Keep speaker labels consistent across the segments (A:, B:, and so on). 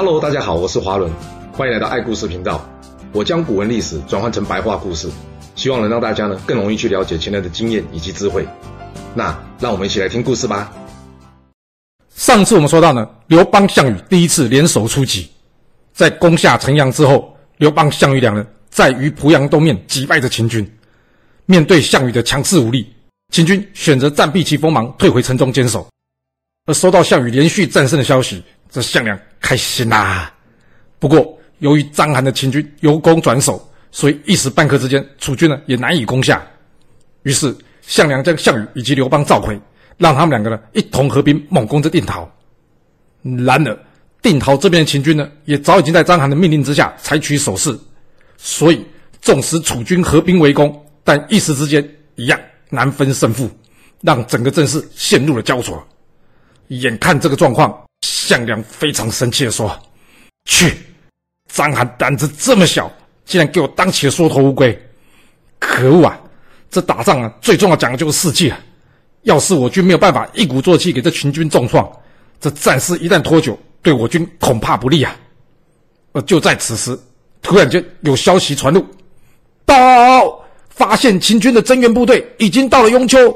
A: Hello，大家好，我是华伦，欢迎来到爱故事频道。我将古文历史转换成白话故事，希望能让大家呢更容易去了解前人的经验以及智慧。那让我们一起来听故事吧。
B: 上次我们说到呢，刘邦、项羽第一次联手出击，在攻下城阳之后，刘邦、项羽两人在于濮阳东面击败着秦军。面对项羽的强势武力，秦军选择暂避其锋芒，退回城中坚守。而收到项羽连续战胜的消息，这项梁开心啦、不过，由于章邯的秦军由攻转守，所以一时半刻之间，楚军呢也难以攻下。于是，项梁将项羽以及刘邦召回，让他们两个呢一同合兵猛攻着定陶。然而，定陶这边的秦军呢，也早已经在章邯的命令之下采取守势，所以纵使楚军合兵围攻，但一时之间一样难分胜负，让整个阵势陷入了焦灼。眼看这个状况，项梁非常生气地说：“去，张邯胆子这么小，竟然给我当起了缩头乌龟！可恶啊！这打仗啊，最重要讲的就是士气啊。要是我军没有办法一鼓作气给这秦军重创，这战事一旦拖久，对我军恐怕不利啊！”而就在此时，突然间有消息传入：“报，发现秦军的增援部队已经到了雍丘。”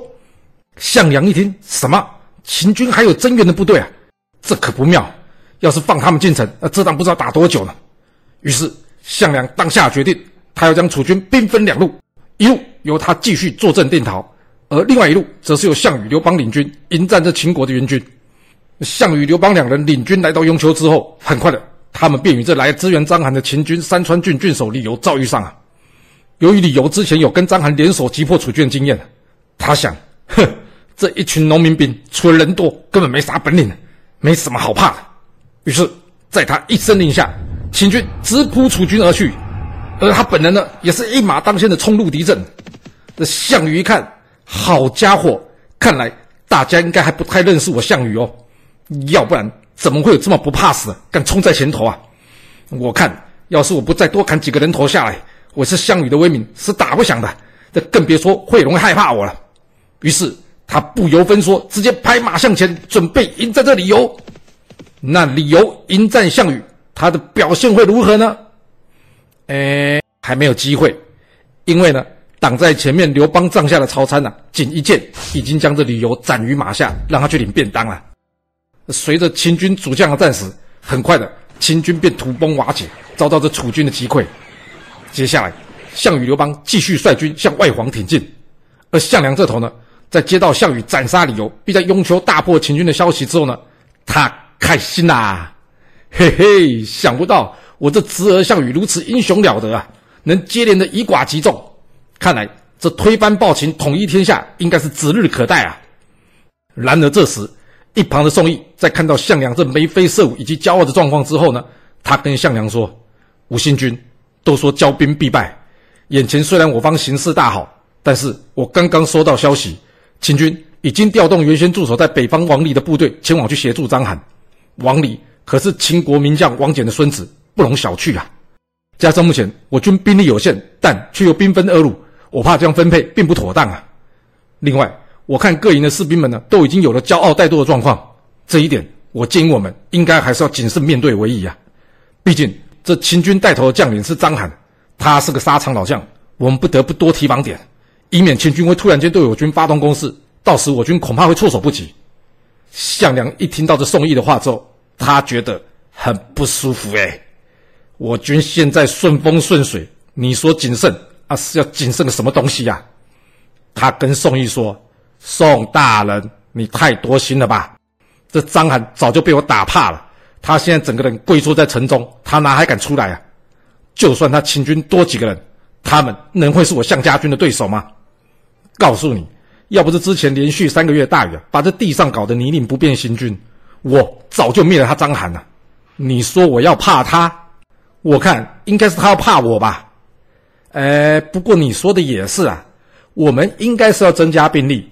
B: 项梁一听，什么？秦军还有增援的部队啊，这可不妙！要是放他们进城，那这仗不知道打多久呢。于是项梁当下决定，他要将楚军兵分两路，一路由他继续坐镇定陶，而另外一路则是由项羽、刘邦领军迎战这秦国的援军。项羽、刘邦两人领军来到雍丘之后，很快的，他们便与这来支援章邯的秦军山川郡郡守李由遭遇上啊。由于李由之前有跟章邯联手击破楚军的经验，他想，哼。这一群农民兵，除了人多，根本没啥本领，没什么好怕的。于是，在他一声令下，秦军直扑楚军而去，而他本人呢，也是一马当先的冲入敌阵。这项羽一看，好家伙，看来大家应该还不太认识我项羽哦，要不然怎么会有这么不怕死，敢冲在前头啊？我看，要是我不再多砍几个人头下来，我是项羽的威名是打不响的，这更别说会有人害怕我了。于是。他不由分说，直接拍马向前，准备迎战这李由。那李由迎战项羽，他的表现会如何呢？哎，还没有机会，因为呢，挡在前面刘邦帐下的曹参呢、啊，仅一箭已经将这李由斩于马下，让他去领便当了。随着秦军主将的战死，很快的，秦军便土崩瓦解，遭到这楚军的击溃。接下来，项羽、刘邦继续率军向外黄挺进，而项梁这头呢？在接到项羽斩杀李由，并在雍丘大破秦军的消息之后呢，他开心呐、啊，嘿嘿，想不到我这侄儿项羽如此英雄了得啊，能接连的以寡击众，看来这推翻暴秦、统一天下应该是指日可待啊。然而这时，一旁的宋义在看到项梁这眉飞色舞以及骄傲的状况之后呢，他跟项梁说：“吴新君都说骄兵必败，眼前虽然我方形势大好，但是我刚刚收到消息。”秦军已经调动原先驻守在北方王离的部队前往去协助章邯。王离可是秦国名将王翦的孙子，不容小觑啊！加上目前我军兵力有限，但却又兵分二路，我怕这样分配并不妥当啊。另外，我看各营的士兵们呢，都已经有了骄傲怠惰的状况，这一点我建议我们应该还是要谨慎面对为宜啊。毕竟这秦军带头的将领是章邯，他是个沙场老将，我们不得不多提防点。以免秦军会突然间对我军发动攻势，到时我军恐怕会措手不及。项梁一听到这宋义的话之后，他觉得很不舒服。哎，我军现在顺风顺水，你说谨慎啊，是要谨慎个什么东西呀、他跟宋义说：“宋大人，你太多心了吧？这章邯早就被我打怕了，他现在整个人跪坐在城中，他哪还敢出来啊？就算他秦军多几个人，他们能会是我项家军的对手吗？”告诉你，要不是之前连续三个月大雨啊，把这地上搞得泥泞不变行军，我早就灭了他章邯了。你说我要怕他？我看应该是他要怕我吧。哎，不过你说的也是啊，我们应该是要增加兵力。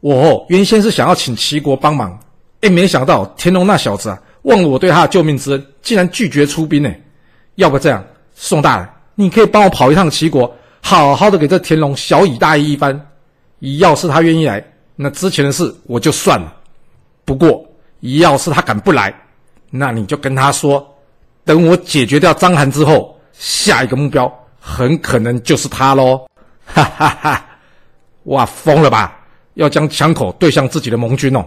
B: 我哦，原先是想要请齐国帮忙，哎，没想到田龙那小子啊，忘了我对他的救命之恩，竟然拒绝出兵呢。要不这样，宋大人，你可以帮我跑一趟齐国，好好的给这田龙小以大义一番。要是他愿意来，那之前的事我就算了。不过，要是他敢不来，那你就跟他说，等我解决掉章邯之后，下一个目标很可能就是他喽！哈哈哈！哇，疯了吧？要将枪口对向自己的盟军哦！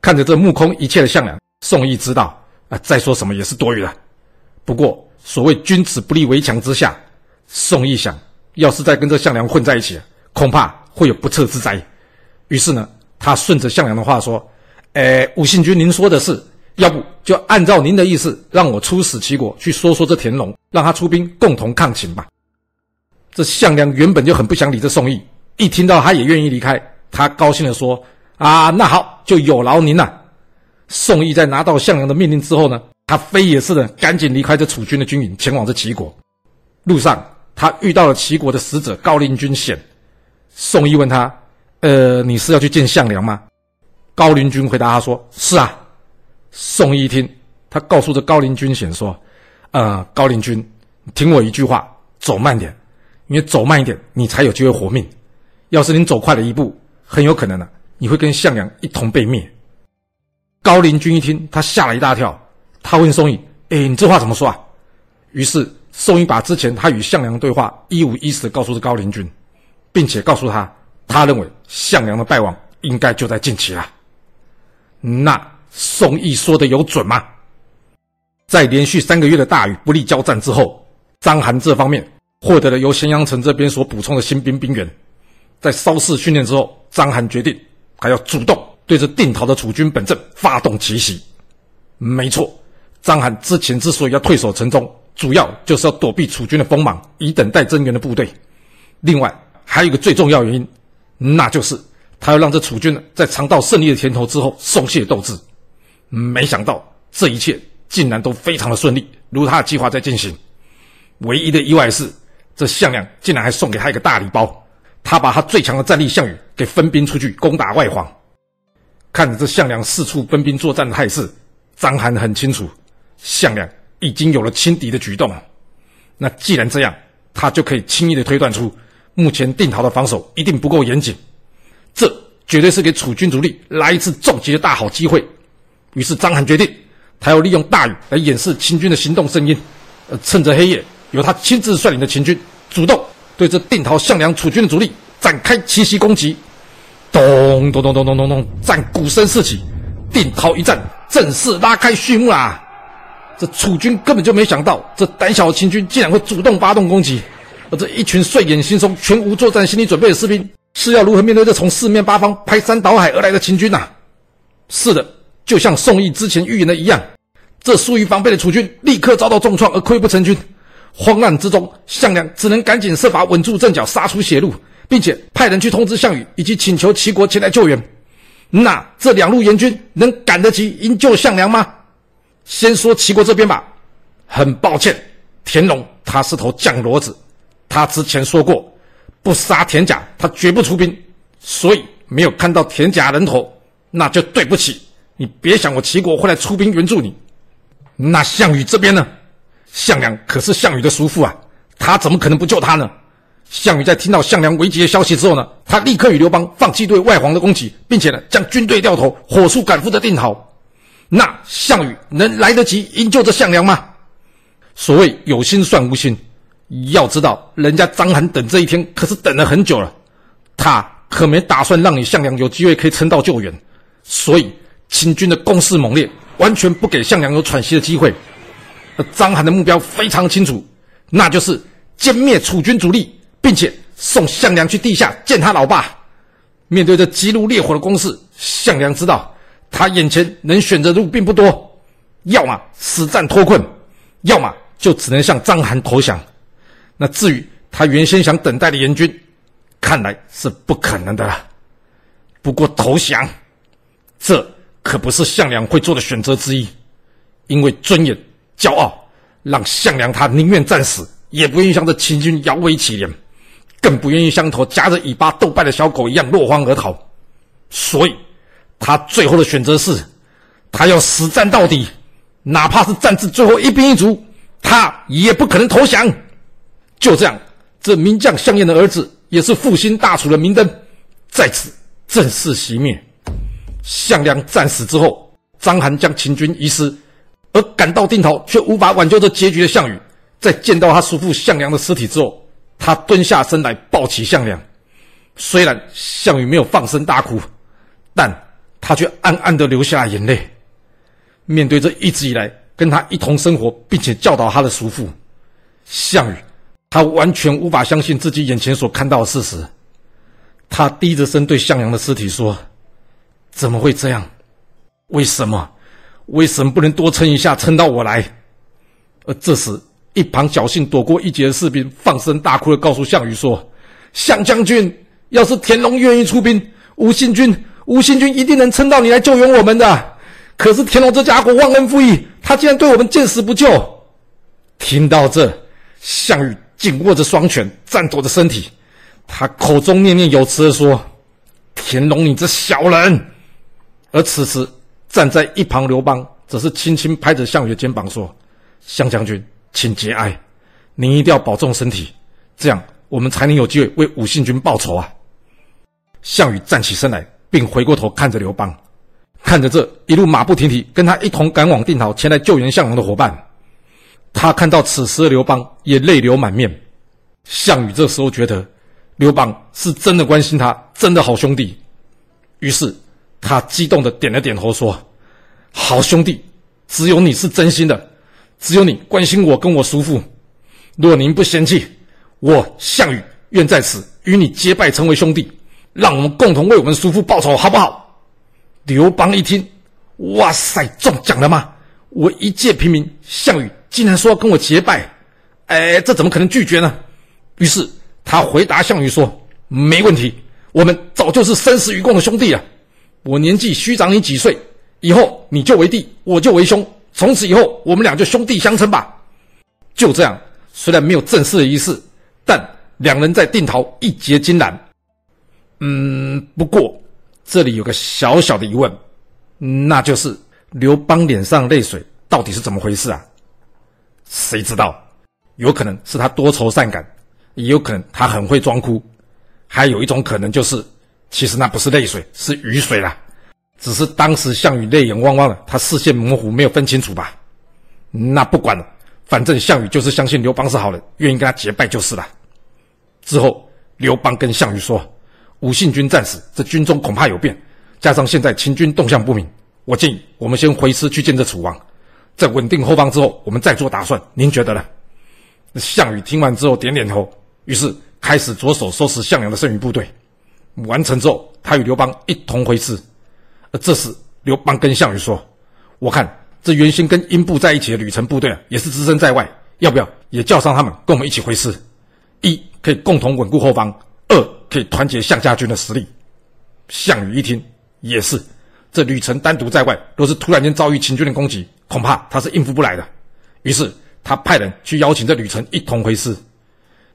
B: 看着这目空一切的项梁，宋义知道啊，再说什么也是多余的。不过，所谓君子不立围墙之下，宋义想，要是再跟这项梁混在一起，恐怕会有不测之灾。于是呢，他顺着项梁的话说：“诶，武信君，您说的是，要不就按照您的意思，让我出使齐国去说说这田荣，让他出兵共同抗秦吧。”这项梁原本就很不想理这宋义，一听到他也愿意离开，他高兴地说：“啊，那好，就有劳您了。”宋义在拿到项梁的命令之后呢，他飞也似的赶紧离开这楚军的军营，前往这齐国。路上，他遇到了齐国的使者高陵君显。宋义问他：“呃，你是要去见项梁吗？”高陵君回答他说：“是啊。”宋义一听，他告诉这高陵君显说：“呃，高陵君，听我一句话，走慢点，因为走慢一点，你才有机会活命。要是你走快了一步，很有可能呢、你会跟项梁一同被灭。”高陵君一听，他吓了一大跳。他问宋义：“哎，你这话怎么说啊？”于是宋义把之前他与项梁对话一五一十的告诉这高陵君，并且告诉他，他认为项梁的败亡应该就在近期了。那宋义说的有准吗？在连续三个月的大雨不利交战之后，章邯这方面获得了由咸阳城这边所补充的新兵兵员，在稍事训练之后，章邯决定还要主动。对着定陶的楚军本阵发动奇袭，没错，章邯之前之所以要退守城中，主要就是要躲避楚军的锋芒，以等待增援的部队。另外，还有一个最重要原因，那就是他要让这楚军呢在尝到胜利的甜头之后松懈斗志。没想到这一切竟然都非常的顺利，如他的计划在进行。唯一的意外是，这项梁竟然还送给他一个大礼包，他把他最强的战力项羽给分兵出去攻打外黄。看着这项梁四处分兵作战的态势，章邯很清楚，项梁已经有了轻敌的举动。那既然这样，他就可以轻易的推断出，目前定陶的防守一定不够严谨，这绝对是给楚军主力来一次重击的大好机会。于是章邯决定，他要利用大雨来掩饰秦军的行动声音，呃，趁着黑夜，由他亲自率领的秦军主动对这定陶项梁楚军的主力展开奇袭攻击。咚咚咚咚咚咚咚，战鼓声四起，定陶一战正式拉开序幕啦！这楚军根本就没想到，这胆小的秦军竟然会主动发动攻击，而这一群睡眼惺忪、全无作战心理准备的士兵，是要如何面对这从四面八方排山倒海而来的秦军呐？是的，就像宋义之前预言的一样，这疏于防备的楚军立刻遭到重创而溃不成军。慌乱之中，项梁只能赶紧设法稳住阵脚，杀出血路。并且派人去通知项羽，以及请求齐国前来救援。那这两路援军能赶得及营救项梁吗？先说齐国这边吧。很抱歉，田荣他是头犟骡子，他之前说过，不杀田甲他绝不出兵，所以没有看到田甲人头，那就对不起，你别想我齐国会来出兵援助你。那项羽这边呢？项梁可是项羽的叔父啊，他怎么可能不救他呢？项羽在听到项梁危急的消息之后呢，他立刻与刘邦放弃对外黄的攻击，并且呢将军队掉头，火速赶赴的定陶。那项羽能来得及营救这项梁吗？所谓有心算无心，要知道人家章邯等这一天可是等了很久了，他可没打算让你项梁有机会可以撑到救援。所以秦军的攻势猛烈，完全不给项梁有喘息的机会。而章邯的目标非常清楚，那就是歼灭楚军主力。并且送项梁去地下见他老爸。面对这急如烈火的攻势，项梁知道他眼前能选择的路并不多，要么死战脱困，要么就只能向章邯投降。那至于他原先想等待的援军，看来是不可能的了。不过投降，这可不是项梁会做的选择之一，因为尊严、骄傲，让项梁他宁愿战死，也不愿意向这秦军摇尾乞怜。更不愿意像头夹着尾巴斗败的小狗一样落荒而逃，所以，他最后的选择是，他要死战到底，哪怕是战至最后一兵一卒，他也不可能投降。就这样，这名将项燕的儿子，也是复兴大楚的明灯，在此正式熄灭。项梁战死之后，章邯将秦军遗失，而赶到定陶却无法挽救这结局的项羽，在见到他叔父项梁的尸体之后，他蹲下身来抱起项梁。虽然项羽没有放声大哭，但他却暗暗的流下了眼泪。面对这一直以来跟他一同生活并且教导他的叔父，项羽，他完全无法相信自己眼前所看到的事实。他低着声对项梁的尸体说：“怎么会这样？为什么？为什么不能多撑一下，撑到我来？”而这时，一旁侥幸躲过一劫的士兵放声大哭的告诉项羽说：“项将军，要是田龙愿意出兵，吴信军，吴信军一定能撑到你来救援我们的。”可是田龙这家伙忘恩负义，他竟然对我们见死不救。听到这，项羽紧握着双拳，颤抖着身体，他口中念念有词地说：“田荣，你这小人！”而此时站在一旁刘邦则是轻轻拍着项羽的肩膀说：“项将军，请节哀，您一定要保重身体，这样我们才能有机会为武信军报仇啊！”项羽站起身来，并回过头看着刘邦。看着这一路马不停蹄跟他一同赶往定陶前来救援项王的伙伴，他看到此时的刘邦也泪流满面。项羽这时候觉得刘邦是真的关心他，真的好兄弟。于是他激动的点了点头说：“好兄弟，只有你是真心的，只有你关心我跟我叔父。若您不嫌弃，我项羽愿在此与你结拜成为兄弟，让我们共同为我们叔父报仇，好不好？”刘邦一听，哇塞，中奖了吗？我一介平民，项羽竟然说要跟我结拜，哎，这怎么可能拒绝呢？于是他回答项羽说：“没问题，我们早就是生死与共的兄弟了。我年纪虚长你几岁，以后你就为弟，我就为兄，从此以后我们俩就兄弟相称吧。”就这样，虽然没有正式的仪式，但两人在定陶一结金兰。嗯，不过。这里有个小小的疑问，那就是刘邦脸上泪水到底是怎么回事啊？谁知道？有可能是他多愁善感，也有可能他很会装哭，还有一种可能就是，其实那不是泪水，是雨水啦。只是当时项羽泪眼汪汪的，他视线模糊，没有分清楚吧？那不管了，反正项羽就是相信刘邦是好人，愿意跟他结拜就是了。之后，刘邦跟项羽说。吴信军战死，这军中恐怕有变。加上现在秦军动向不明，我建议我们先回师去见这楚王，在稳定后方之后，我们再做打算。您觉得呢？项羽听完之后点点头，于是开始着手收拾项梁的剩余部队。完成之后，他与刘邦一同回师。而这时，刘邦跟项羽说：“我看这原先跟英布在一起的吕程部队啊，也是只身在外，要不要也叫上他们，跟我们一起回师？一可以共同稳固后方。”二可以团结项家军的实力。项羽一听，也是，这吕程单独在外，若是突然间遭遇秦军的攻击，恐怕他是应付不来的。于是他派人去邀请这吕程一同回师。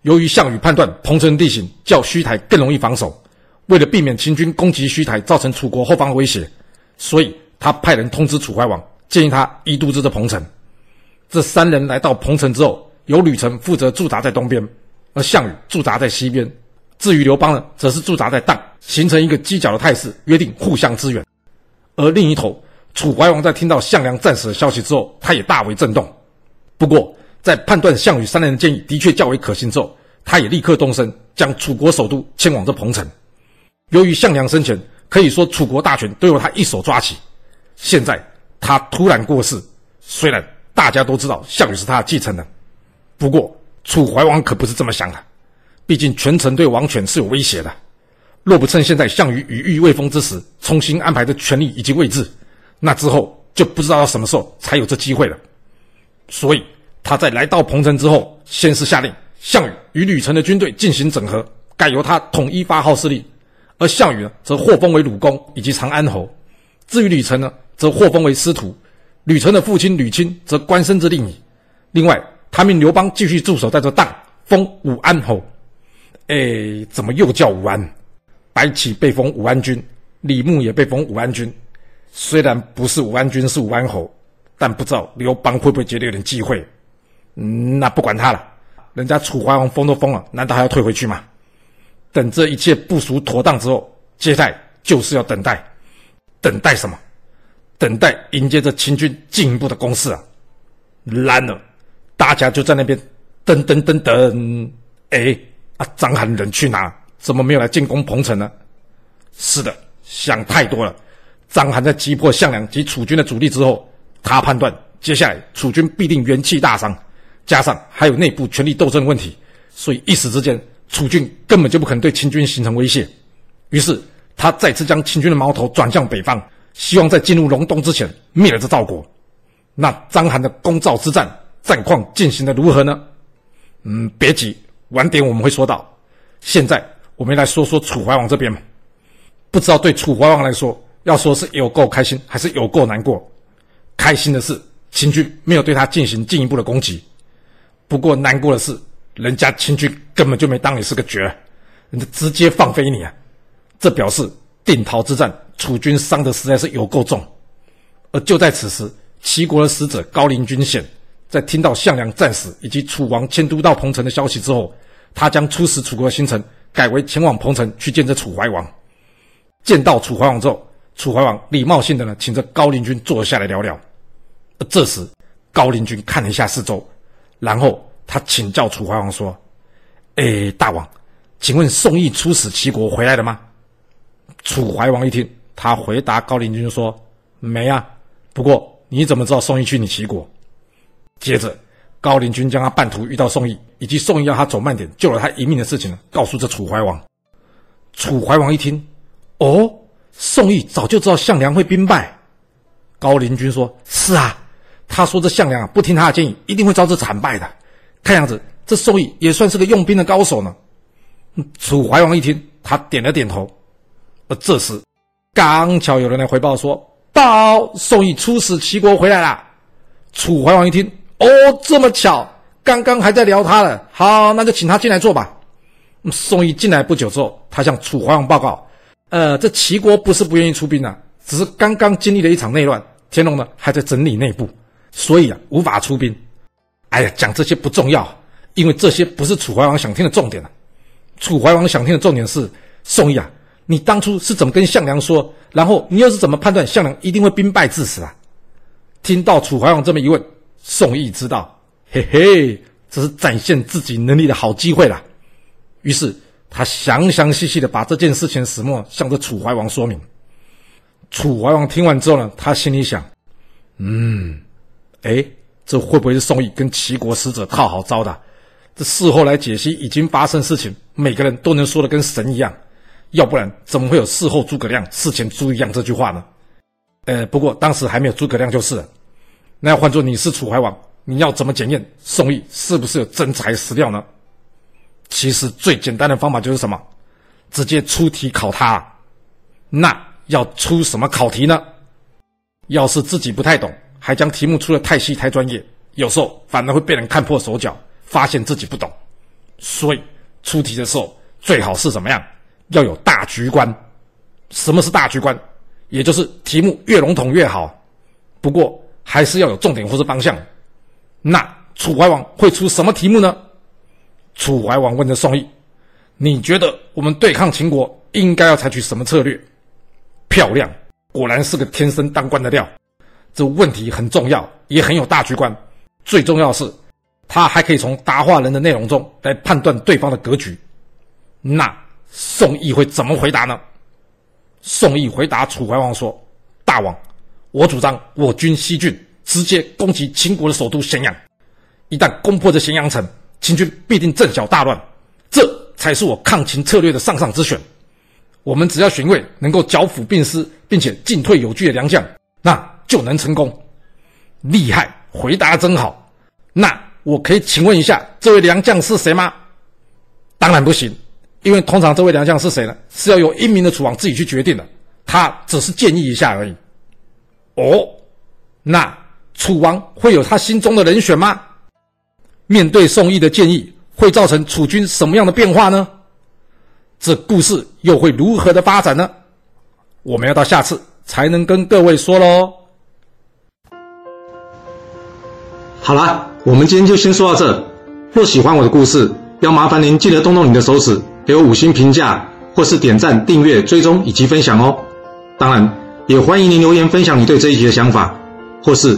B: 由于项羽判断彭城地形较虚台更容易防守，为了避免秦军攻击虚台造成楚国后方的威胁，所以他派人通知楚怀王，建议他移都知这彭城。这三人来到彭城之后，由吕程负责驻扎在东边，而项羽驻扎在西边。至于刘邦呢，则是驻扎在郸，形成一个犄角的态势，约定互相支援。而另一头，楚怀王在听到项梁战死的消息之后，他也大为震动。不过，在判断项羽三人的建议的确较为可行之后，他也立刻动身，将楚国首都迁往这彭城。由于项梁生前可以说楚国大权都由他一手抓起，现在他突然过世，虽然大家都知道项羽是他的继承人，不过楚怀王可不是这么想的。毕竟权臣对王权是有威胁的，若不趁现在项羽羽翼未丰之时重新安排的权力以及位置，那之后就不知道到什么时候才有这机会了。所以他在来到彭城之后，先是下令项羽与吕程的军队进行整合，改由他统一发号施令，而项羽呢，则获封为鲁公以及长安侯。至于吕程呢，则获封为司徒。吕程的父亲吕钦则官升至令尹。另外，他命刘邦继续驻守在这郸，封武安侯。哎，怎么又叫武安？白起被封武安君，李牧也被封武安君。虽然不是武安君，是武安侯，但不知道刘邦会不会觉得有点忌讳？嗯，那不管他了，人家楚怀王封都封了，难道还要退回去吗？等这一切部署妥当之后，接下来就是要等待，等待什么？等待迎接着秦军进一步的攻势啊！然而，大家就在那边等等等等，哎，啊，章邯人去哪？怎么没有来进攻彭城呢？是的，想太多了。章邯在击破项梁及楚军的主力之后，他判断接下来楚军必定元气大伤，加上还有内部权力斗争的问题，所以一时之间楚军根本就不可能对秦军形成威胁。于是他再次将秦军的矛头转向北方，希望在进入隆冬之前灭了这赵国。那章邯的攻赵之战战况进行的如何呢？嗯，别急，晚点我们会说到。现在我们来说说楚怀王这边。不知道对楚怀王来说，要说是有够开心，还是有够难过？开心的是秦军没有对他进行进一步的攻击，不过难过的是，人家秦军根本就没当你是个角，人家直接放飞你啊！这表示定陶之战，楚军伤的实在是有够重。而就在此时，齐国的使者高陵君显在听到项梁战死以及楚王迁都到彭城的消息之后，他将出使楚国的行程改为前往彭城去见这楚怀王。见到楚怀王之后，楚怀王礼貌性的呢，请这高陵君坐下来聊聊。而这时，高陵君看了一下四周，然后他请教楚怀王说：“哎，大王，请问宋义出使齐国回来了吗？”楚怀王一听，他回答高陵君说：“没啊。不过你怎么知道宋义去你齐国？”接着，高陵君将他半途遇到宋义，以及宋义要他走慢点救了他一命的事情，告诉这楚怀王。楚怀王一听，哦，宋义早就知道项梁会兵败。高陵君说：“是啊，他说这项梁啊不听他的建议，一定会遭致惨败的。看样子这宋义也算是个用兵的高手呢。”楚怀王一听，他点了点头。而这时，刚巧有人来回报说：“报，宋义出使齐国回来了。”楚怀王一听，哦，这么巧，刚刚还在聊他了。好，那就请他进来坐吧。宋义进来不久之后，他向楚怀王报告。呃，这齐国不是不愿意出兵啊，只是刚刚经历了一场内乱，天龙呢还在整理内部，所以啊无法出兵。哎呀，讲这些不重要，因为这些不是楚怀王想听的重点啊。楚怀王想听的重点是，宋义啊，你当初是怎么跟项梁说？然后你又是怎么判断项梁一定会兵败致死啊？听到楚怀王这么一问，宋义知道，嘿嘿，这是展现自己能力的好机会了。于是。他详详细细的把这件事情始末向着楚怀王说明。楚怀王听完之后呢，他心里想：嗯，哎，这会不会是宋义跟齐国使者套好招的？这事后来解析已经发生事情，每个人都能说的跟神一样，要不然怎么会有事后诸葛亮，事前猪一样这句话呢？呃，不过当时还没有诸葛亮就是了。那要换做你是楚怀王，你要怎么检验宋义是不是有真材实料呢？其实最简单的方法就是什么？直接出题考他。那要出什么考题呢？要是自己不太懂，还将题目出的太细太专业，有时候反而会被人看破手脚，发现自己不懂。所以出题的时候最好是怎么样？要有大局观。什么是大局观？也就是题目越笼统越好。不过还是要有重点或是方向。那楚怀王会出什么题目呢？楚怀王问着宋义：“你觉得我们对抗秦国应该要采取什么策略？”漂亮，果然是个天生当官的料。这问题很重要，也很有大局观。最重要是，他还可以从答话人的内容中来判断对方的格局。那宋义会怎么回答呢？宋义回答楚怀王说：“大王，我主张我军西郡，直接攻击秦国的首都咸阳。一旦攻破这咸阳城，”秦军必定阵脚大乱，这才是我抗秦策略的上上之选。我们只要选位能够剿抚兵师，并且进退有据的良将，那就能成功。厉害，回答真好。那我可以请问一下，这位良将是谁吗？当然不行，因为通常这位良将是谁呢？是要由英明的楚王自己去决定的。他只是建议一下而已。哦，那楚王会有他心中的人选吗？面对宋义的建议，会造成楚军什么样的变化呢？这故事又会如何的发展呢？我们要到下次才能跟各位说喽。
A: 好啦，我们今天就先说到这。若喜欢我的故事，要麻烦您记得动动你的手指，给我五星评价，或是点赞、订阅、追踪以及分享哦。当然，也欢迎您留言分享你对这一集的想法，或是。